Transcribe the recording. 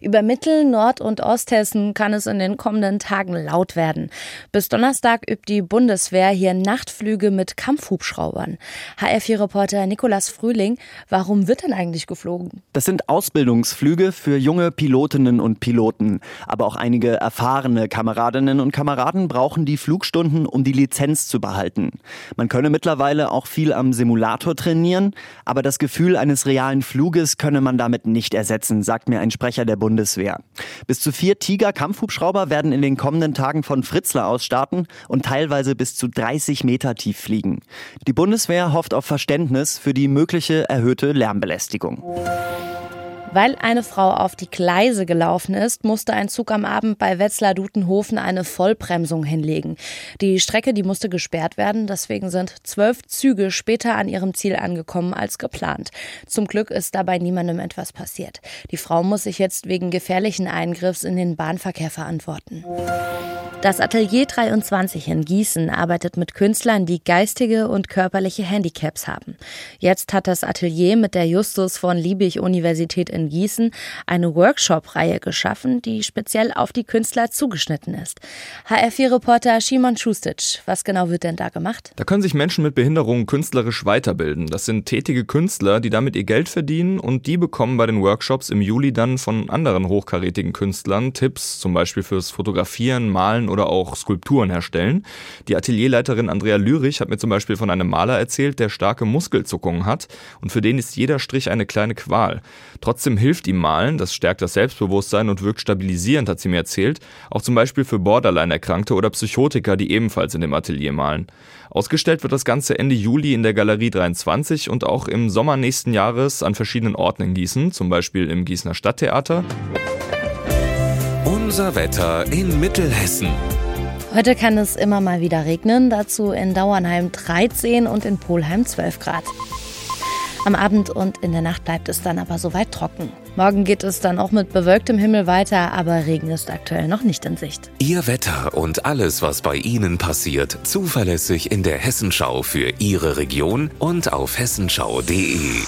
Über Mittel-, Nord- und Osthessen kann es in den kommenden Tagen laut werden. Bis Donnerstag übt die Bundeswehr hier Nachtflüge mit Kampfhubschraubern. HR4-Reporter Nikolas Frühling, warum wird denn eigentlich geflogen? Das sind Ausbildungsflüge für junge Pilotinnen und Piloten. Aber auch einige erfahrene Kameradinnen und Kameraden brauchen die Flugstunden, um die Lizenz zu behalten. Man könne mittlerweile auch viel am Simulator trainieren, aber das Gefühl eines realen Fluges könne man damit nicht ersetzen, sagt mir ein Sprecher der Bundeswehr. Bis zu vier Tiger-Kampfhubschrauber werden in den kommenden Tagen von Fritzler aus starten und teilweise bis zu 30 Meter tief fliegen. Die Bundeswehr hofft auf Verständnis für die mögliche erhöhte Lärmbelästigung. Weil eine Frau auf die Gleise gelaufen ist, musste ein Zug am Abend bei Wetzlar-Dutenhofen eine Vollbremsung hinlegen. Die Strecke, die musste gesperrt werden, deswegen sind zwölf Züge später an ihrem Ziel angekommen als geplant. Zum Glück ist dabei niemandem etwas passiert. Die Frau muss sich jetzt wegen gefährlichen Eingriffs in den Bahnverkehr verantworten. Das Atelier 23 in Gießen arbeitet mit Künstlern, die geistige und körperliche Handicaps haben. Jetzt hat das Atelier mit der Justus von Liebig Universität in Gießen eine Workshop-Reihe geschaffen, die speziell auf die Künstler zugeschnitten ist. HR4-Reporter Shimon Schustic, was genau wird denn da gemacht? Da können sich Menschen mit Behinderungen künstlerisch weiterbilden. Das sind tätige Künstler, die damit ihr Geld verdienen und die bekommen bei den Workshops im Juli dann von anderen hochkarätigen Künstlern Tipps, zum Beispiel fürs Fotografieren, Malen oder auch Skulpturen herstellen. Die Atelierleiterin Andrea Lürich hat mir zum Beispiel von einem Maler erzählt, der starke Muskelzuckungen hat und für den ist jeder Strich eine kleine Qual. Trotzdem hilft ihm Malen, das stärkt das Selbstbewusstsein und wirkt stabilisierend, hat sie mir erzählt, auch zum Beispiel für Borderline-Erkrankte oder Psychotiker, die ebenfalls in dem Atelier malen. Ausgestellt wird das Ganze Ende Juli in der Galerie 23 und auch im Sommer nächsten Jahres an verschiedenen Orten in Gießen, zum Beispiel im Gießener Stadttheater. Unser Wetter in Mittelhessen. Heute kann es immer mal wieder regnen, dazu in Dauernheim 13 und in Polheim 12 Grad. Am Abend und in der Nacht bleibt es dann aber soweit trocken. Morgen geht es dann auch mit bewölktem Himmel weiter, aber Regen ist aktuell noch nicht in Sicht. Ihr Wetter und alles, was bei Ihnen passiert, zuverlässig in der Hessenschau für Ihre Region und auf hessenschau.de.